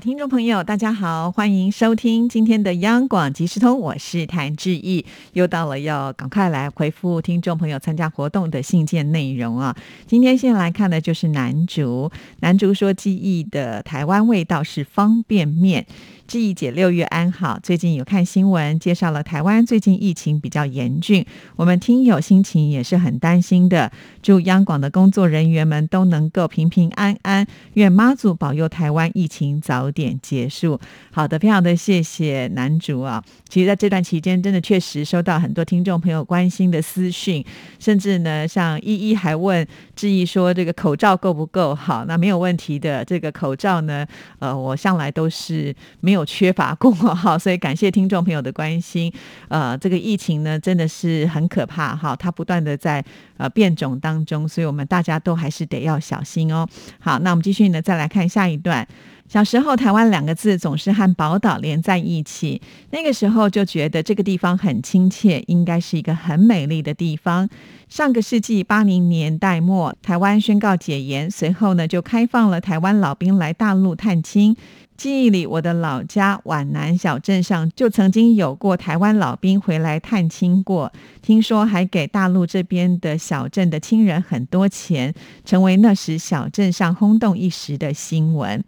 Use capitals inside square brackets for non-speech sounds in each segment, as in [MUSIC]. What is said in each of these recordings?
听众朋友，大家好，欢迎收听今天的央广即时通，我是谭志毅。又到了要赶快来回复听众朋友参加活动的信件内容啊！今天先来看的就是南竹，南竹说记忆的台湾味道是方便面。志毅姐六月安好，最近有看新闻介绍了台湾最近疫情比较严峻，我们听友心情也是很担心的。祝央广的工作人员们都能够平平安安，愿妈祖保佑台湾疫情早点结束。好的，非常的谢谢男主啊。其实在这段期间，真的确实收到很多听众朋友关心的私讯，甚至呢，像依依还问志毅说这个口罩够不够好？那没有问题的，这个口罩呢，呃，我向来都是没有。缺乏过哈，所以感谢听众朋友的关心。呃，这个疫情呢，真的是很可怕哈，它不断的在呃变种当中，所以我们大家都还是得要小心哦。好，那我们继续呢，再来看下一段。小时候，台湾两个字总是和宝岛连在一起，那个时候就觉得这个地方很亲切，应该是一个很美丽的地方。上个世纪八零年代末，台湾宣告解严，随后呢就开放了台湾老兵来大陆探亲。记忆里，我的老家皖南小镇上就曾经有过台湾老兵回来探亲过，听说还给大陆这边的小镇的亲人很多钱，成为那时小镇上轰动一时的新闻。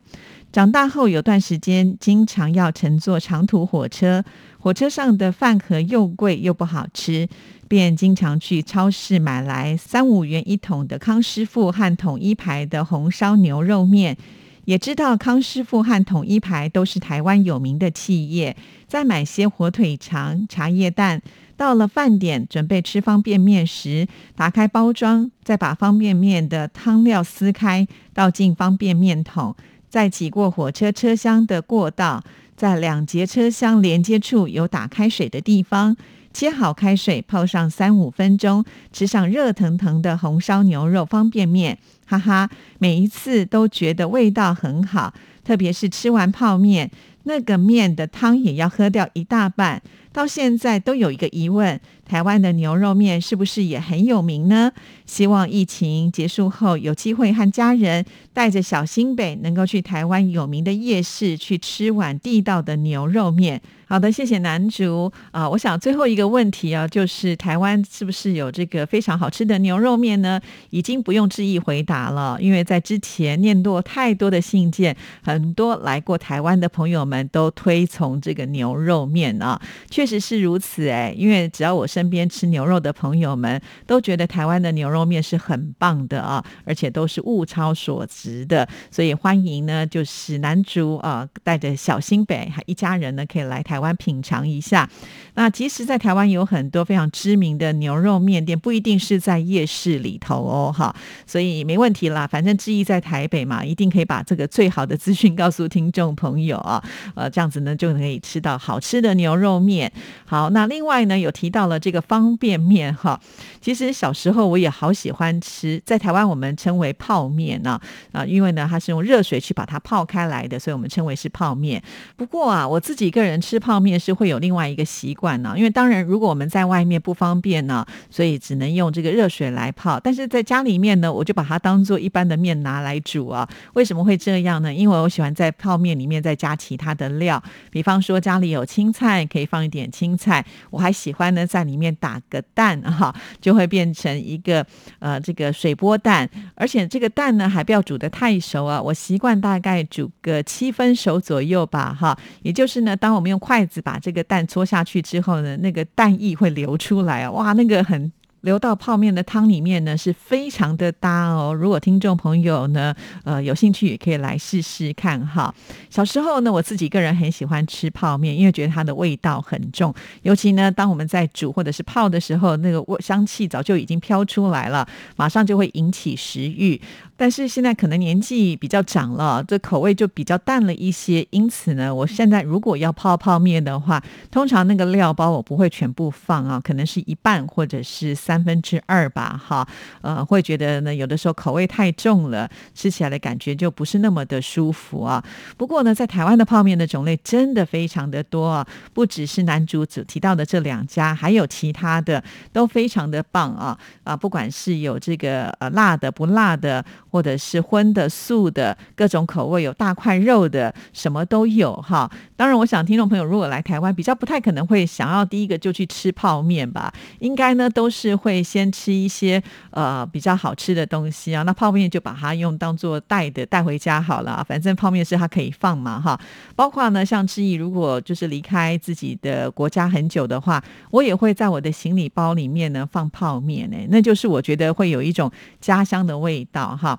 长大后有段时间，经常要乘坐长途火车，火车上的饭盒又贵又不好吃，便经常去超市买来三五元一桶的康师傅和统一牌的红烧牛肉面。也知道康师傅和统一牌都是台湾有名的企业，再买些火腿肠、茶叶蛋。到了饭点准备吃方便面时，打开包装，再把方便面的汤料撕开，倒进方便面桶，再挤过火车车厢的过道，在两节车厢连接处有打开水的地方。切好开水，泡上三五分钟，吃上热腾腾的红烧牛肉方便面，哈哈！每一次都觉得味道很好，特别是吃完泡面，那个面的汤也要喝掉一大半。到现在都有一个疑问：台湾的牛肉面是不是也很有名呢？希望疫情结束后有机会和家人带着小新北，能够去台湾有名的夜市去吃碗地道的牛肉面。好的，谢谢男主啊！我想最后一个问题啊，就是台湾是不是有这个非常好吃的牛肉面呢？已经不用质疑回答了，因为在之前念过太多的信件，很多来过台湾的朋友们都推崇这个牛肉面啊，确实是如此哎。因为只要我身身边吃牛肉的朋友们，都觉得台湾的牛肉面是很棒的啊，而且都是物超所值的，所以欢迎呢，就是男主啊，带着小新北还一家人呢，可以来台。湾品尝一下，那其实，在台湾有很多非常知名的牛肉面店，不一定是在夜市里头哦，哈，所以没问题啦。反正志毅在台北嘛，一定可以把这个最好的资讯告诉听众朋友啊，呃，这样子呢就可以吃到好吃的牛肉面。好，那另外呢，有提到了这个方便面哈，其实小时候我也好喜欢吃，在台湾我们称为泡面呢，啊，因为呢它是用热水去把它泡开来的，所以我们称为是泡面。不过啊，我自己一个人吃泡。面是会有另外一个习惯呢，因为当然如果我们在外面不方便呢，所以只能用这个热水来泡。但是在家里面呢，我就把它当做一般的面拿来煮啊。为什么会这样呢？因为我喜欢在泡面里面再加其他的料，比方说家里有青菜，可以放一点青菜。我还喜欢呢在里里面打个蛋 [LAUGHS] 哈，就会变成一个呃这个水波蛋，而且这个蛋呢还不要煮的太熟啊。我习惯大概煮个七分熟左右吧哈。也就是呢，当我们用筷子把这个蛋搓下去之后呢，那个蛋液会流出来啊！哇，那个很流到泡面的汤里面呢，是非常的搭哦。如果听众朋友呢，呃，有兴趣也可以来试试看哈。小时候呢，我自己个人很喜欢吃泡面，因为觉得它的味道很重，尤其呢，当我们在煮或者是泡的时候，那个味香气早就已经飘出来了，马上就会引起食欲。但是现在可能年纪比较长了，这口味就比较淡了一些。因此呢，我现在如果要泡泡面的话，通常那个料包我不会全部放啊，可能是一半或者是三分之二吧，哈，呃，会觉得呢有的时候口味太重了，吃起来的感觉就不是那么的舒服啊。不过呢，在台湾的泡面的种类真的非常的多啊，不只是男主主提到的这两家，还有其他的都非常的棒啊啊，不管是有这个呃辣的不辣的。或者是荤的、素的，各种口味，有大块肉的，什么都有哈。当然，我想听众朋友如果来台湾，比较不太可能会想要第一个就去吃泡面吧。应该呢都是会先吃一些呃比较好吃的东西啊。那泡面就把它用当做带的带回家好了，反正泡面是它可以放嘛哈。包括呢像志毅，如果就是离开自己的国家很久的话，我也会在我的行李包里面呢放泡面呢，那就是我觉得会有一种家乡的味道哈。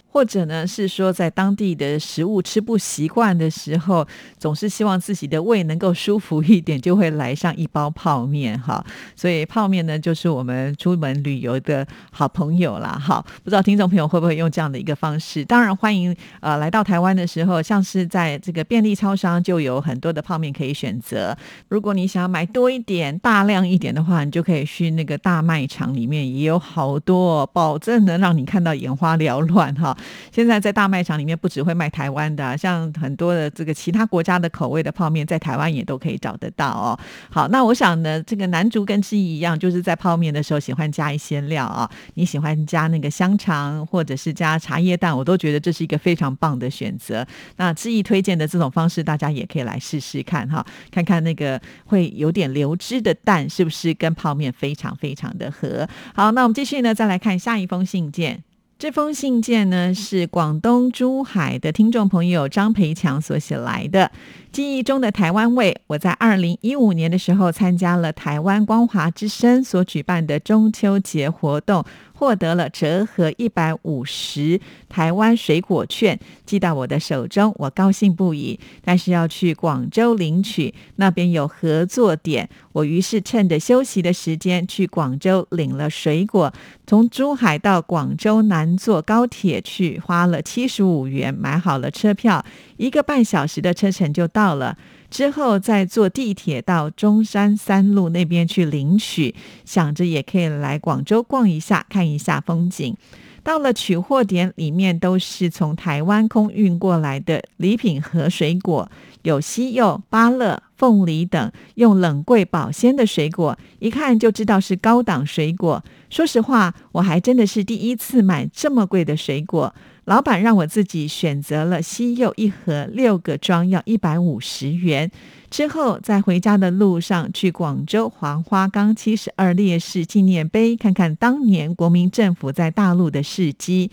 或者呢，是说在当地的食物吃不习惯的时候，总是希望自己的胃能够舒服一点，就会来上一包泡面哈。所以泡面呢，就是我们出门旅游的好朋友啦。哈，不知道听众朋友会不会用这样的一个方式？当然欢迎呃来到台湾的时候，像是在这个便利超商就有很多的泡面可以选择。如果你想要买多一点、大量一点的话，你就可以去那个大卖场里面，也有好多，保证能让你看到眼花缭乱哈。现在在大卖场里面不只会卖台湾的，像很多的这个其他国家的口味的泡面，在台湾也都可以找得到哦。好，那我想呢，这个男竹跟志毅一样，就是在泡面的时候喜欢加一些料啊。你喜欢加那个香肠，或者是加茶叶蛋，我都觉得这是一个非常棒的选择。那志毅推荐的这种方式，大家也可以来试试看哈，看看那个会有点流汁的蛋是不是跟泡面非常非常的合。好，那我们继续呢，再来看下一封信件。这封信件呢，是广东珠海的听众朋友张培强所写来的。记忆中的台湾味，我在二零一五年的时候参加了台湾光华之声所举办的中秋节活动。获得了折合一百五十台湾水果券寄到我的手中，我高兴不已。但是要去广州领取，那边有合作点，我于是趁着休息的时间去广州领了水果。从珠海到广州南坐高铁去，花了七十五元，买好了车票，一个半小时的车程就到了。之后再坐地铁到中山三路那边去领取，想着也可以来广州逛一下，看一下风景。到了取货点，里面都是从台湾空运过来的礼品和水果，有西柚、芭乐、凤梨等用冷柜保鲜的水果，一看就知道是高档水果。说实话，我还真的是第一次买这么贵的水果。老板让我自己选择了西柚一盒六个装，要一百五十元。之后在回家的路上，去广州黄花岗七十二烈士纪念碑看看当年国民政府在大陆的事迹。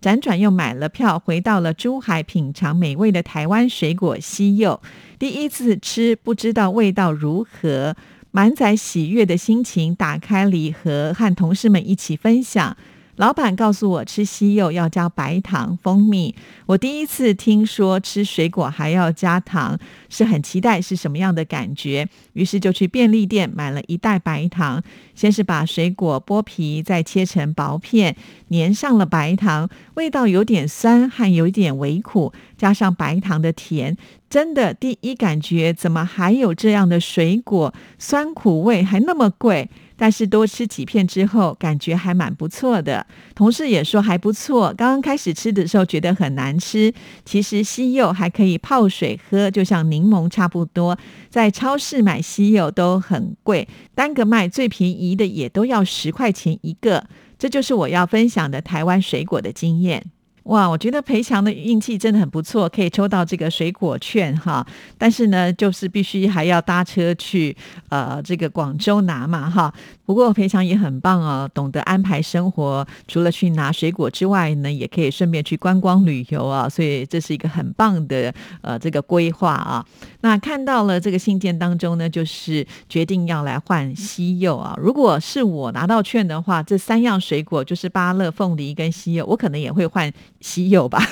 辗转又买了票，回到了珠海品尝美味的台湾水果西柚。第一次吃，不知道味道如何，满载喜悦的心情打开礼盒，和同事们一起分享。老板告诉我，吃西柚要加白糖、蜂蜜。我第一次听说吃水果还要加糖，是很期待是什么样的感觉。于是就去便利店买了一袋白糖。先是把水果剥皮，再切成薄片，粘上了白糖，味道有点酸，还有一点微苦，加上白糖的甜，真的第一感觉怎么还有这样的水果？酸苦味还那么贵。但是多吃几片之后，感觉还蛮不错的。同事也说还不错。刚刚开始吃的时候觉得很难吃，其实西柚还可以泡水喝，就像柠檬差不多。在超市买西柚都很贵，单个卖最便宜的也都要十块钱一个。这就是我要分享的台湾水果的经验。哇，我觉得裴强的运气真的很不错，可以抽到这个水果券哈。但是呢，就是必须还要搭车去呃这个广州拿嘛哈。不过裴强也很棒哦，懂得安排生活，除了去拿水果之外呢，也可以顺便去观光旅游啊。所以这是一个很棒的呃这个规划啊。那看到了这个信件当中呢，就是决定要来换西柚啊。如果是我拿到券的话，这三样水果就是芭乐、凤梨跟西柚，我可能也会换。稀有吧，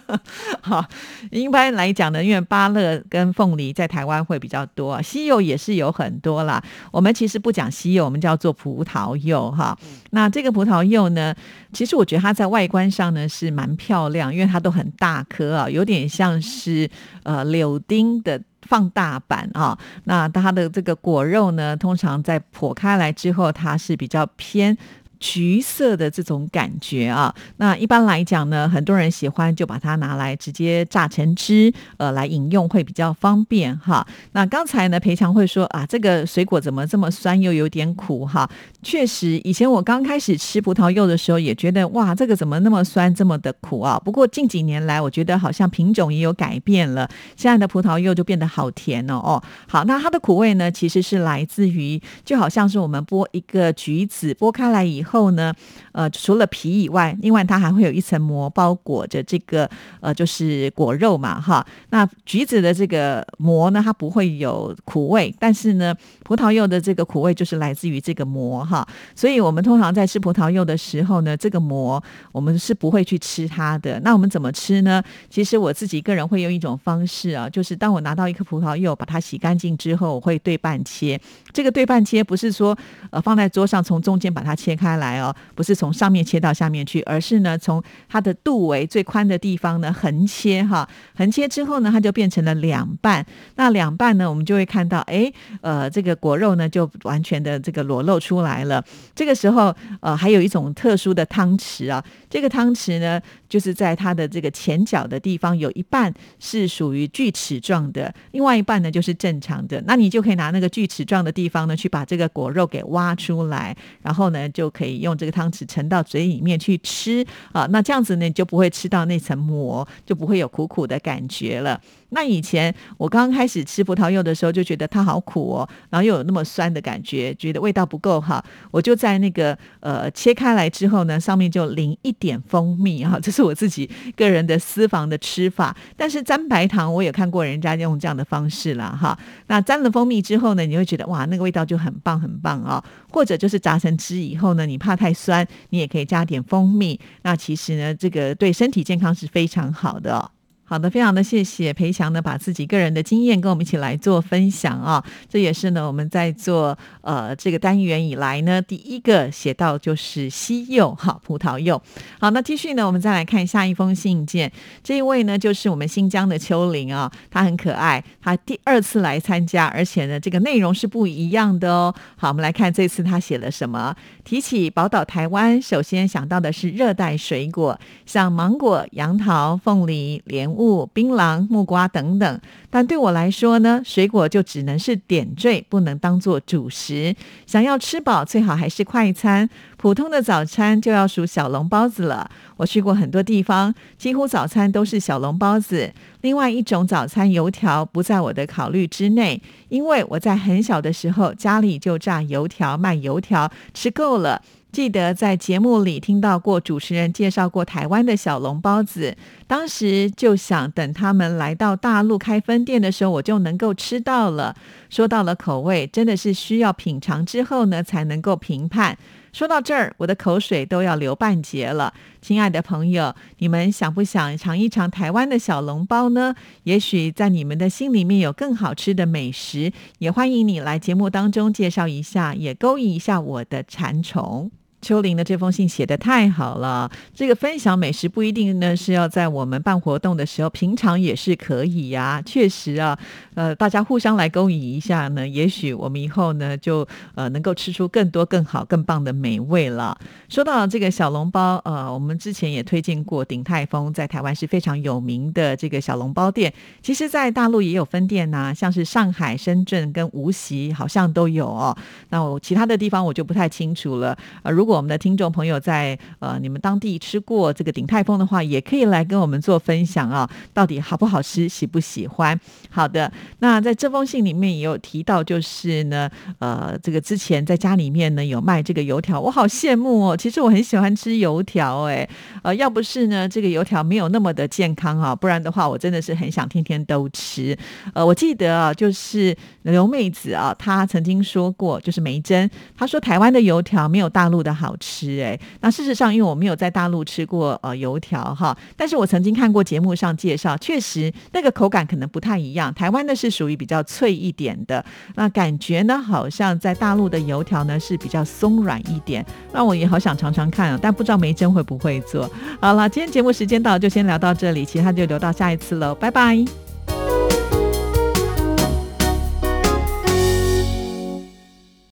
[LAUGHS] 好，一般来讲呢，因为芭乐跟凤梨在台湾会比较多，稀有也是有很多啦。我们其实不讲稀有，我们叫叫做葡萄柚哈。那这个葡萄柚呢，其实我觉得它在外观上呢是蛮漂亮，因为它都很大颗啊，有点像是呃柳丁的放大版啊。那它的这个果肉呢，通常在剖开来之后，它是比较偏。橘色的这种感觉啊，那一般来讲呢，很多人喜欢就把它拿来直接榨成汁，呃，来饮用会比较方便哈。那刚才呢，裴强会说啊，这个水果怎么这么酸又有点苦哈？确实，以前我刚开始吃葡萄柚的时候也觉得哇，这个怎么那么酸，这么的苦啊？不过近几年来，我觉得好像品种也有改变了，现在的葡萄柚就变得好甜哦哦。好，那它的苦味呢，其实是来自于就好像是我们剥一个橘子，剥开来以后呢，呃，除了皮以外，另外它还会有一层膜包裹着这个呃，就是果肉嘛，哈。那橘子的这个膜呢，它不会有苦味，但是呢，葡萄柚的这个苦味就是来自于这个膜哈。所以我们通常在吃葡萄柚的时候呢，这个膜我们是不会去吃它的。那我们怎么吃呢？其实我自己个人会用一种方式啊，就是当我拿到一颗葡萄柚，把它洗干净之后，我会对半切。这个对半切不是说呃放在桌上从中间把它切开。来哦，不是从上面切到下面去，而是呢从它的肚围最宽的地方呢横切哈，横切之后呢，它就变成了两半。那两半呢，我们就会看到，哎，呃，这个果肉呢就完全的这个裸露出来了。这个时候，呃，还有一种特殊的汤匙啊，这个汤匙呢，就是在它的这个前脚的地方有一半是属于锯齿状的，另外一半呢就是正常的。那你就可以拿那个锯齿状的地方呢，去把这个果肉给挖出来，然后呢就可以。用这个汤匙盛到嘴里面去吃啊，那这样子呢，你就不会吃到那层膜，就不会有苦苦的感觉了。那以前我刚开始吃葡萄柚的时候，就觉得它好苦哦，然后又有那么酸的感觉，觉得味道不够哈。我就在那个呃切开来之后呢，上面就淋一点蜂蜜哈，[LAUGHS] 这是我自己个人的私房的吃法。但是沾白糖，我也看过人家用这样的方式了哈。那沾了蜂蜜之后呢，你会觉得哇，那个味道就很棒很棒啊。或者就是榨成汁以后呢，你怕太酸，你也可以加点蜂蜜。那其实呢，这个对身体健康是非常好的哦。好的，非常的谢谢裴强呢，把自己个人的经验跟我们一起来做分享啊。这也是呢，我们在做呃这个单元以来呢，第一个写到就是西柚哈，葡萄柚。好，那继续呢，我们再来看下一封信件。这一位呢，就是我们新疆的秋玲啊，她很可爱，她第二次来参加，而且呢，这个内容是不一样的哦。好，我们来看这次她写了什么。提起宝岛台湾，首先想到的是热带水果，像芒果、杨桃、凤梨、莲。物、槟榔、木瓜等等，但对我来说呢，水果就只能是点缀，不能当做主食。想要吃饱，最好还是快餐。普通的早餐就要数小笼包子了。我去过很多地方，几乎早餐都是小笼包子。另外一种早餐油条不在我的考虑之内，因为我在很小的时候家里就炸油条卖油条，吃够了。记得在节目里听到过主持人介绍过台湾的小笼包子，当时就想等他们来到大陆开分店的时候，我就能够吃到了。说到了口味，真的是需要品尝之后呢，才能够评判。说到这儿，我的口水都要流半截了。亲爱的朋友，你们想不想尝一尝台湾的小笼包呢？也许在你们的心里面有更好吃的美食，也欢迎你来节目当中介绍一下，也勾引一下我的馋虫。秋玲的这封信写的太好了，这个分享美食不一定呢是要在我们办活动的时候，平常也是可以呀。确实啊，呃，大家互相来勾引一下呢，也许我们以后呢就呃能够吃出更多、更好、更棒的美味了。说到这个小笼包，呃，我们之前也推荐过鼎泰丰，在台湾是非常有名的这个小笼包店。其实，在大陆也有分店呐，像是上海、深圳跟无锡好像都有哦。那我其他的地方我就不太清楚了。呃，如如果我们的听众朋友在呃你们当地吃过这个鼎泰丰的话，也可以来跟我们做分享啊，到底好不好吃，喜不喜欢？好的，那在这封信里面也有提到，就是呢，呃，这个之前在家里面呢有卖这个油条，我好羡慕哦。其实我很喜欢吃油条，哎，呃，要不是呢这个油条没有那么的健康啊，不然的话我真的是很想天天都吃。呃，我记得啊，就是刘妹子啊，她曾经说过，就是梅珍，她说台湾的油条没有大陆的。好吃哎。那事实上，因为我没有在大陆吃过呃油条哈，但是我曾经看过节目上介绍，确实那个口感可能不太一样。台湾的是属于比较脆一点的，那感觉呢，好像在大陆的油条呢是比较松软一点。那我也好想尝尝看啊，但不知道梅珍会不会做。好了，今天节目时间到，就先聊到这里，其他就留到下一次喽，拜拜。